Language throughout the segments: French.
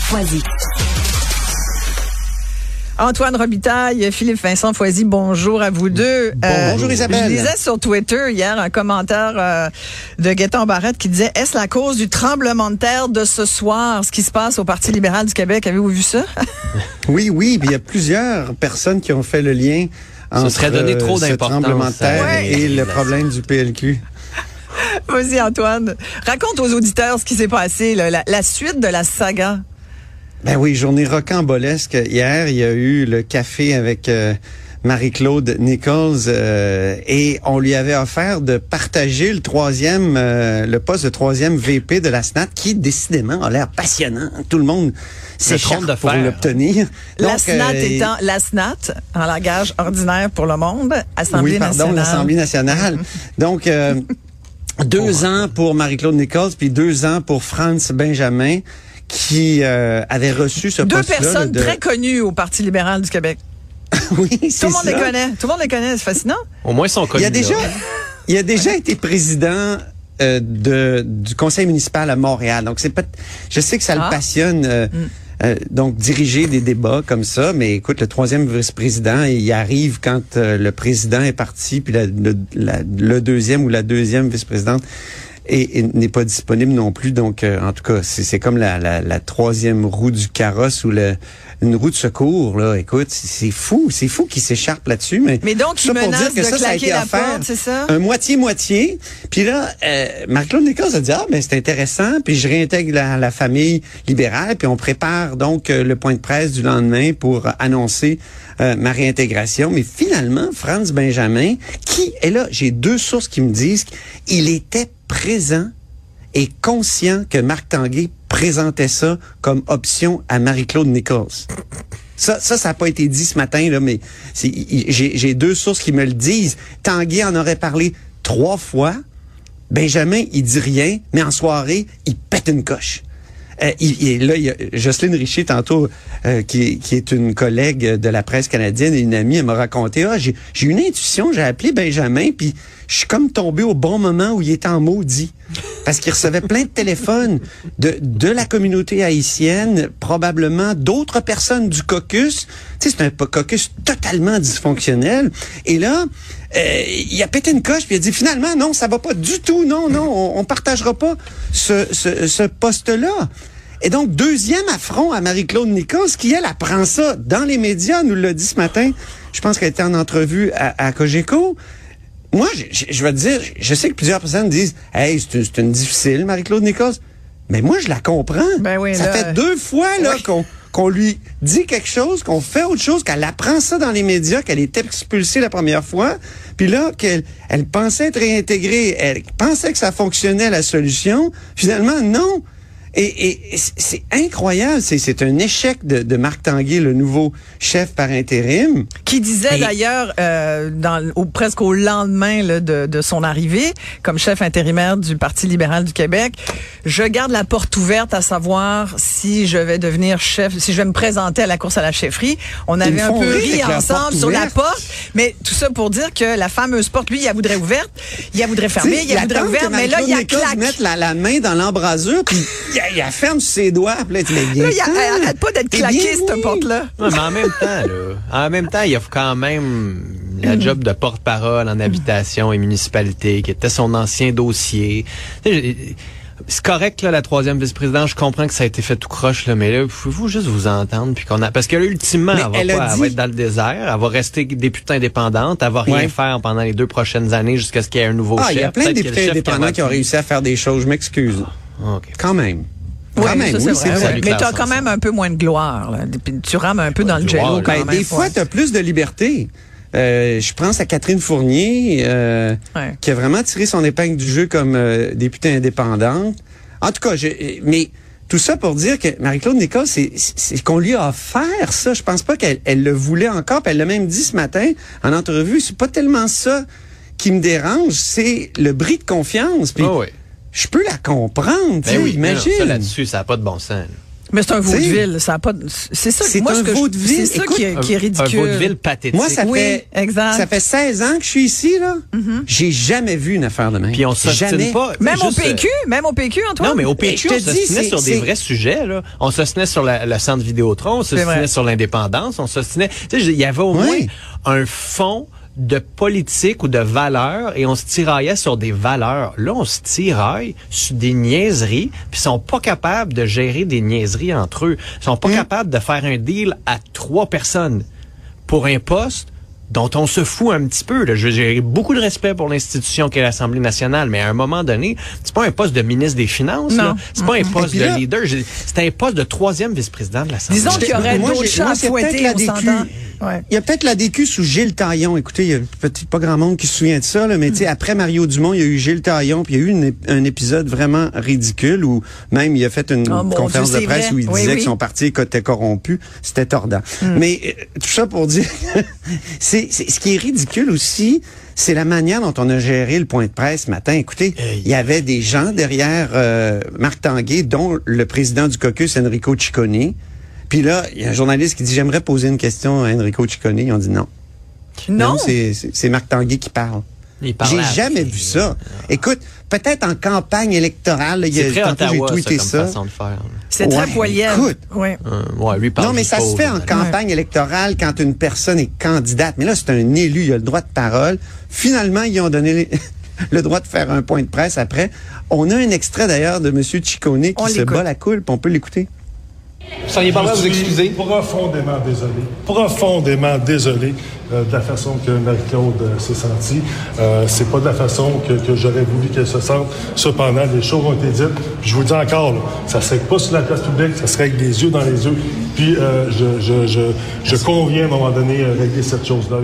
Foisy. Antoine Robitaille, Philippe Vincent Foisy, bonjour à vous deux. Euh, bonjour, Isabelle. Je lisais sur Twitter hier un commentaire euh, de Gaëtan Barrette qui disait Est-ce la cause du tremblement de terre de ce soir, ce qui se passe au Parti libéral du Québec? Avez-vous vu ça? Oui, oui, il y a plusieurs personnes qui ont fait le lien entre serait donné euh, trop ce d'importance tremblement de terre et le problème du PLQ. Vas-y, Antoine. Raconte aux auditeurs ce qui s'est passé, là, la, la suite de la saga. Ben oui, journée rocambolesque. Hier, il y a eu le café avec euh, Marie-Claude Nichols euh, et on lui avait offert de partager le troisième, euh, le poste de troisième VP de la SNAT qui décidément a l'air passionnant. Tout le monde s'écharpe pour l'obtenir. la Donc, SNAT euh, étant la SNAT, en langage ordinaire pour le monde, Assemblée oui, pardon, nationale. l'Assemblée nationale. Donc, euh, deux ans pour Marie-Claude Nichols, puis deux ans pour Franz Benjamin, qui euh, avait reçu ce Deux personnes de- très connues au Parti libéral du Québec. oui, Tout le monde ça. les connaît. Tout le monde les connaît. C'est fascinant. Au moins, ils sont Il connus. a déjà, là. il a déjà été président euh, de, du conseil municipal à Montréal. Donc, c'est pas, je sais que ça Ah. le passionne. euh, euh, donc diriger des débats comme ça, mais écoute, le troisième vice-président, il arrive quand euh, le président est parti, puis la- le, le deuxième ou la deuxième vice-présidente et, et n'est pas disponible non plus. Donc, euh, en tout cas, c'est c'est comme la, la, la troisième roue du carrosse ou le, une roue de secours. Là, écoute, c'est fou, c'est fou qu'il s'écharpe là-dessus. Mais, Mais donc, tout il ça pour menace dire que de ça, ça a été offert porte, c'est ça? un moitié-moitié. Puis là, euh, Marc-Claude Nicolas a dit, ah, ben c'est intéressant. Puis je réintègre la, la famille libérale. Puis on prépare donc euh, le point de presse du lendemain pour annoncer euh, ma réintégration. Mais finalement, Franz Benjamin, qui est là, j'ai deux sources qui me disent qu'il était présent et conscient que Marc Tanguay présentait ça comme option à Marie-Claude Nichols. Ça, ça, ça n'a pas été dit ce matin, là, mais j'ai deux sources qui me le disent. Tanguay en aurait parlé trois fois. Benjamin, il dit rien, mais en soirée, il pète une coche. Euh, il, il- là, il y a Jocelyne Richer, tantôt, euh, qui, qui est une collègue de la presse canadienne et une amie, elle m'a raconté, ah, j'ai j'ai une intuition, j'ai appelé Benjamin, puis je suis comme tombé au bon moment où il était en maudit. Parce qu'il recevait plein de téléphones de, de la communauté haïtienne, probablement d'autres personnes du caucus. Tu sais, c'est un caucus totalement dysfonctionnel. Et là, euh, il a pété une coche, puis il a dit, finalement, non, ça va pas du tout, non, non, on, on partagera pas ce, ce, ce poste-là. Et donc, deuxième affront à Marie-Claude Nichols, qui, elle, apprend ça dans les médias, nous l'a dit ce matin. Je pense qu'elle était en entrevue à, à Cogeco. Moi, je, vais te dire, je sais que plusieurs personnes disent, hey, c'est une, difficile, Marie-Claude Nichols. Mais moi, je la comprends. Ben oui, ça là, fait deux fois là qu'on qu'on lui dit quelque chose, qu'on fait autre chose, qu'elle apprend ça dans les médias, qu'elle est expulsée la première fois, puis là qu'elle elle pensait être réintégrée, elle pensait que ça fonctionnait la solution, finalement non. Et, et- c'est- incroyable, c'est c'est un échec de, de Marc Tanguay, le nouveau chef par intérim. Qui disait d'ailleurs, euh, dans, au, presque au lendemain là, de, de son arrivée, comme chef intérimaire du Parti libéral du Québec, je garde la porte ouverte à savoir si je vais devenir chef, si je vais me présenter à la course à la chefferie. On avait un peu ri ensemble sur la porte, mais tout ça pour dire que la fameuse porte, lui, il la voudrait ouverte, il la voudrait fermée, il la voudrait ouverte, mais là, il y a claque. mette la, la main dans l'embrasure, puis il, la ferme ses doigts. Puis là, tu il a- arrête pas d'être Eh claquée, bien, cette porte-là. Ouais, mais en même temps, là, en même temps, il y a quand même la job de porte-parole en habitation et municipalité, qui était son ancien dossier. C'est correct, là, la troisième vice-présidente. Je comprends que ça a été fait tout croche, là, mais là, pouvez-vous juste vous entendre? Puis qu'on a, parce que là, ultimement, Mais elle va, elle a pas- elle dit- va être dans le désert. Elle va rester députée indépendante. Elle va rien Ouais. faire pendant les deux prochaines années jusqu'à ce qu'il y ait un nouveau Ah, chef. il y a plein de députés indépendants qui ont réussi à faire des choses. Je m'excuse. OK. Quand même. Oui, ça, c'est vrai, vrai. Mais tu as quand même un peu moins de gloire. Là. Tu rames un peu dans le jello là. quand Ben, même. des fois, tu as plus de liberté. Euh, je pense à Catherine Fournier, euh, Ouais. qui a vraiment tiré son épingle du jeu comme euh, députée indépendante. En tout cas, je, mais tout ça pour dire que Marie-Claude Nicole, c'est c'est qu'on lui a offert ça. Je pense pas qu'elle elle le voulait encore. puis elle l'a même dit ce matin en entrevue. C'est pas tellement ça qui me dérange, c'est le bris de confiance. Puis Ah oui. Je peux la comprendre. tu sais, Ben oui, mais non, imagine. ça là-dessus, ça n'a pas de bon sens. là. Mais c'est un vaudeville, ça a pas. de- C'est ça. c'est moi, ce un vaudeville. C'est ça Écoute, qui est, qui est Un- ridicule. Un vaudeville pathétique. Moi, ça Oui, fait exact. ça fait 16 ans que je suis ici là. J'ai jamais vu une affaire de même. Puis on jamais. pas. Même au juste, euh, PQ, même au PQ, Antoine? Non, mais au Mais PQ, on c'est- sur des vrais sujets. Là. On se tenait sur la- le centre Vidéotron, on tenait sur l'indépendance, on se tenait... Tu sais, il y avait au Oui. moins un fond de politique ou de valeurs et on se tiraillait sur des valeurs. Là, on se tiraille sur des niaiseries, puis ils sont pas capables de gérer des niaiseries entre eux. Ils sont Mm. pas capables de faire un deal à trois personnes pour un poste dont on se fout un petit peu. Là. Je- J'ai beaucoup de respect pour l'institution qu'est l'Assemblée nationale, mais à un moment donné, c'est pas un poste de ministre des Finances. Non. là. C'est pas un poste de là- leader. C'est un poste de troisième vice-président de l'Assemblée. Disons qu'il y aurait d'autres à fouetter, on s'entend. Ouais. Il y a peut-être la DQ sous Gilles Taillon. Écoutez, il y a peut-être pas grand monde qui se souvient de ça, là, mais tu sais, après Mario Dumont, il y a eu Gilles Taillon, puis il y a eu une un épisode vraiment ridicule où même il a fait une Oh, mon conférence Dieu, de presse vrai. où il Oui, disait oui. que son parti était corrompu. C'était tordant. Mais euh, tout ça pour dire, c'est c'est- ce qui est ridicule aussi. C'est la manière dont on a géré le point de presse ce matin. Écoutez, Hey. il y avait des gens derrière euh, Marc Tanguay, dont le président du caucus, Enrico Ciccone. Puis là, il y a un journaliste qui dit J'aimerais poser une question à Enrico Ciccone. Ils ont dit non. Non? c'est- Marc Tanguay qui parle. J'ai jamais vu ça. Écoute, peut-être en campagne électorale, il y C'est a- très tantôt j'ai tweeté comme ça. façon de faire. là. C'est très poilière. écoute. Ouais. Euh, ouais, lui Non, mais ça pas se fait en campagne électorale quand une personne est candidate. Mais là, c'est un élu, il a le droit de parole. Finalement, ils ont donné le droit de faire un point de presse après. On a un extrait d'ailleurs de M. Ciccone qui On se bat la coule, on peut l'écouter. Vous seriez pas là à vous Je suis excuser? Profondément désolé. Profondément désolé euh, de la façon que Marie-Claude euh, s'est sentie. Euh, c'est pas de la façon que, que j'aurais voulu qu'elle se sente. Cependant, les choses ont été dites. Puis je vous le dis encore, là, ça serait pas sur la place publique, ça serait avec des yeux dans les yeux. Puis euh, je, je, je, je conviens à un moment donné à régler cette chose-là.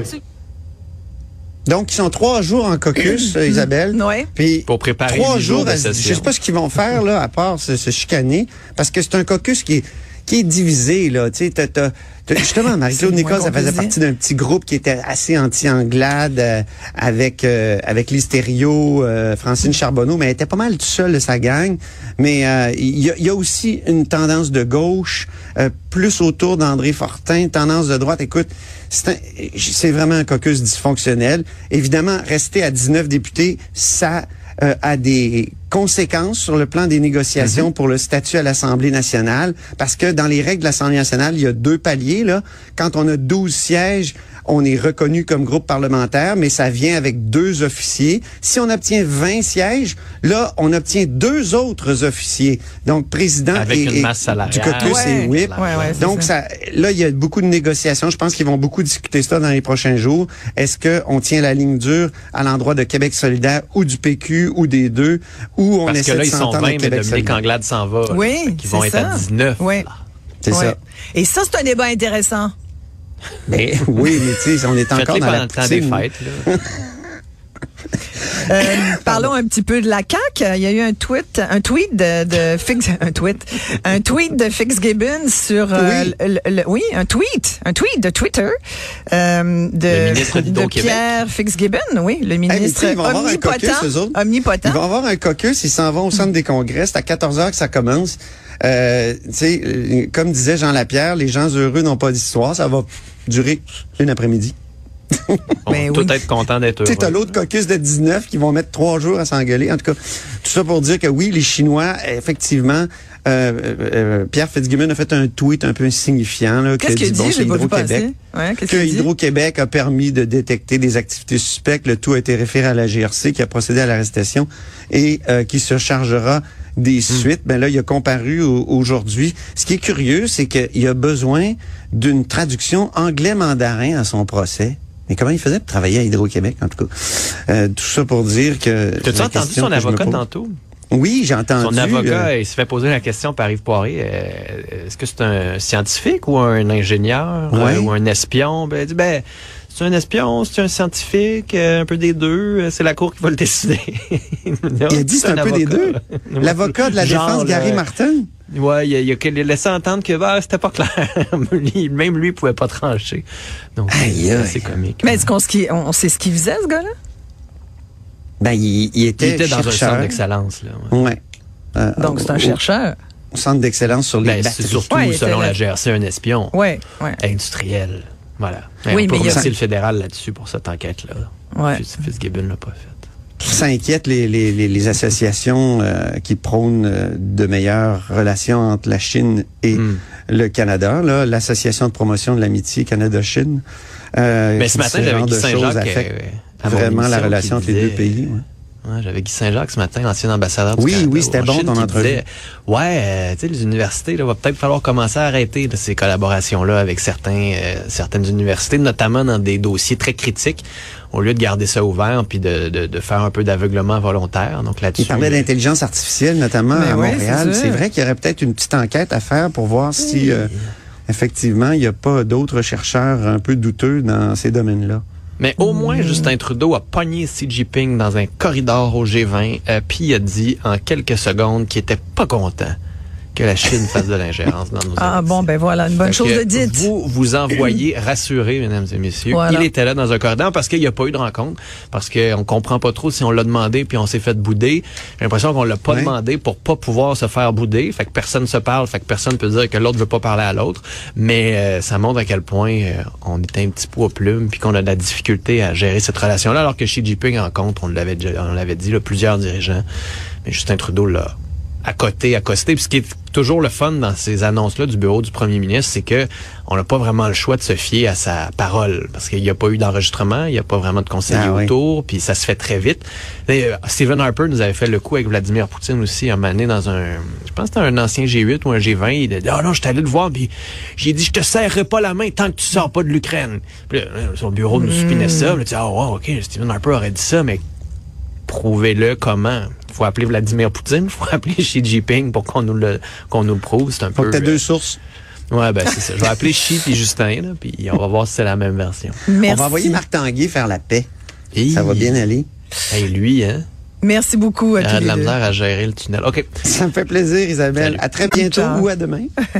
Donc, ils sont trois jours en caucus, Isabelle. Ouais. Puis Pour préparer trois jours. de à-. Je sais pas ce qu'ils vont faire là, à part se, se chicaner, parce que c'est un caucus qui est qui est divisé là. Tu sais, t'as- t'as- t'as- justement, Marie-Claude Nicolas, ça faisait partie d'un petit groupe qui était assez anti-anglade euh, avec euh, avec Listerio, euh, Francine Charbonneau, mais elle était pas mal tout seul de sa gang. Mais euh, il y, a, y a aussi une tendance de gauche, euh, plus autour d'André Fortin, tendance de droite. Écoute, c'est un- c'est vraiment un caucus dysfonctionnel. Évidemment, rester à 19 députés, ça euh, a des conséquences sur le plan des négociations pour le statut à l'Assemblée nationale, parce que dans les règles de l'Assemblée nationale, il y a deux paliers. Là. Quand on a 12 sièges, on est reconnu comme groupe parlementaire, mais ça vient avec deux officiers. Si on obtient 20 sièges, là, on obtient deux autres officiers. Donc, président Avec et, une et- masse salariale. du caucus Ouais. et whip. Ouais, ouais, c'est Donc, ça. ça, là, il y a beaucoup de négociations. Je pense qu'ils vont beaucoup discuter ça dans les prochains jours. Est-ce qu'on tient la ligne dure à l'endroit de Québec solidaire ou du PQ ou des deux, ou on Parce essaie que là, de ils sont s'entendre 20, avec mais Québec Dominique solidaire? Anglade s'en va. Oui, Ils vont être à 19. Oui. C'est Ouais. ça. Et ça, c'est un débat intéressant. Mais oui, mais tu sais, on est encore dans la le temps des fêtes. là. Euh, parlons un petit peu de la CAQ. Il y a eu un tweet, un tweet de, de Fix, un tweet, un tweet de Fitzgibbon sur, euh, Oui. le- le- oui, un tweet, un tweet de Twitter euh, de, de. Pierre Fitzgibbon, oui, le Hey, ministre sais, ils vont avoir un omnipotent, caucus, eux autres. omnipotent. Ils vont avoir un caucus, ils s'en vont au centre des congrès. C'est à 14 heures que ça commence. Euh, tu sais, euh, comme disait Jean Lapierre, les gens heureux n'ont pas d'histoire. Ça va durer une après-midi. On Ben va oui. tout être content d'être Tu sais, t'as heureux. l'autre caucus de 19 qui vont mettre trois jours à s'engueuler. En tout cas, tout ça pour dire que oui, les Chinois, effectivement, euh, euh, Pierre Fitzgibbon a fait un tweet un peu insignifiant. là, Qu'est-ce que qu'il dit, bon, dit? c'est Hydro-Québec. Ouais, qu'est-ce que qu'il dit? Hydro-Québec a permis de détecter des activités suspectes. Le tout a été référé à la GRC qui a procédé à l'arrestation et euh, qui se chargera des suites. Ben là, il a comparu au- aujourd'hui. Ce qui est curieux, c'est qu'il a besoin d'une traduction anglais-mandarin à son procès. Mais comment il faisait pour travailler à Hydro-Québec, en tout cas? Euh, tout ça pour dire que... T'as-tu entendu son avocat tantôt? Oui, j'ai entendu. Son avocat, euh, il se fait poser la question par Yves Poiré. euh, Est-ce que c'est un scientifique ou un ingénieur euh, Ouais. ou un espion? Ben, il dit, ben, c'est un espion, c'est un scientifique, euh, un peu des deux. euh, C'est la cour qui va le décider. il a dit c'est un, peu des deux. L'avocat de la Genre, défense, Gary euh, Martin. Ouais, il a, il laissé entendre que bah, c'était pas clair. Même lui, il pouvait pas trancher. Donc, c'est comique. Mais est-ce qu'on on sait ce qu'il faisait, ce gars-là? Ben, il, il il était, était dans un centre d'excellence. Là, ouais. Ouais. Euh, Donc, c'est un chercheur. au Centre d'excellence sur les Ben, c'est batteries. surtout, Ouais, était selon la GRC, un espion Oui, oui. industriel. Voilà. Oui, on mais peut il y a- remercier le fédéral là-dessus pour cette enquête-là. Ouais. Fitz- Fitzgibbon l'a pas fait. Ça inquiète les, les, les, les associations euh, qui prônent euh, de meilleures relations entre la Chine et Hmm. le Canada. Là, l'association de promotion de l'amitié Canada-Chine. Euh, Mais ce matin, j'avais Guy Saint-Jacques vraiment la relation entre les deux pays. ouais. Ouais, j'avais Guy Saint-Jacques ce matin, ancien ambassadeur du Oui, Canada oui, c'était bon, Chine, ton entrevue. disait, ouais, euh, tu sais, les universités, là, va peut-être falloir commencer à arrêter de ces collaborations-là avec certains, euh, certaines universités, notamment dans des dossiers très critiques, au lieu de garder ça ouvert puis de, de, de faire un peu d'aveuglement volontaire. Donc là-dessus, Il parlait d'intelligence artificielle, notamment Mais à Montréal. C'est vrai qu'il y aurait peut-être une petite enquête à faire pour voir si, euh, effectivement, il n'y a pas d'autres chercheurs un peu douteux dans ces domaines-là. Mais au moins. Justin Trudeau a pogné Xi Jinping dans un corridor au G20, euh, puis a dit en quelques secondes qu'il était pas content que la Chine fasse de l'ingérence dans nos Ah bon, ben voilà, une bonne Fait chose de dite. Vous vous envoyez rassurer, mesdames et messieurs. Voilà. Il était là dans un corridor parce qu'il n'y a pas eu de rencontre, parce qu'on comprend pas trop si on l'a demandé puis on s'est fait bouder. J'ai l'impression qu'on l'a pas Ouais. demandé pour pas pouvoir se faire bouder. Fait que personne se parle, fait que personne peut dire que l'autre veut pas parler à l'autre. Mais euh, ça montre à quel point euh, on est un petit peu aux plumes puis qu'on a de la difficulté à gérer cette relation-là, alors que Xi Jinping rencontre, on l'avait déjà- on l'avait dit, là, plusieurs dirigeants. Mais Justin Trudeau l'a à côté, accosté. Puis ce qui est toujours le fun dans ces annonces-là du bureau du premier ministre, c'est que on n'a pas vraiment le choix de se fier à sa parole. Parce qu'il n'y a pas eu d'enregistrement, il n'y a pas vraiment de conseiller Ah oui. autour, puis ça se fait très vite. Et, euh, Stephen Harper nous avait fait le coup avec Vladimir Poutine aussi, un moment donné dans un, je pense que c'était un ancien G8 ou un G20. Il a dit, ah non, je suis allé le voir, puis j'ai dit, je te serrerai pas la main tant que tu sors pas de l'Ukraine. Puis là, euh, son bureau nous supinait ça. Puis il a dit, ah wow, ok, Stephen Harper aurait dit ça, mais prouvez-le comment? faut appeler Vladimir Poutine, faut appeler Xi Jinping pour qu'on nous le qu'on nous le prouve. C'est un Faut peu. que tu aies euh, deux sources. Ouais, ben c'est ça. Je vais appeler Xi puis Justin, là, puis on va voir si c'est la même version. Merci. On va envoyer Marc Tanguay faire la paix. Et Ça va bien aller. Hey, lui, hein, Merci beaucoup à il tous a de les la deux. misère à gérer le tunnel. OK. Ça me fait plaisir, Isabelle. Salut. À très bientôt Ciao. ou à demain.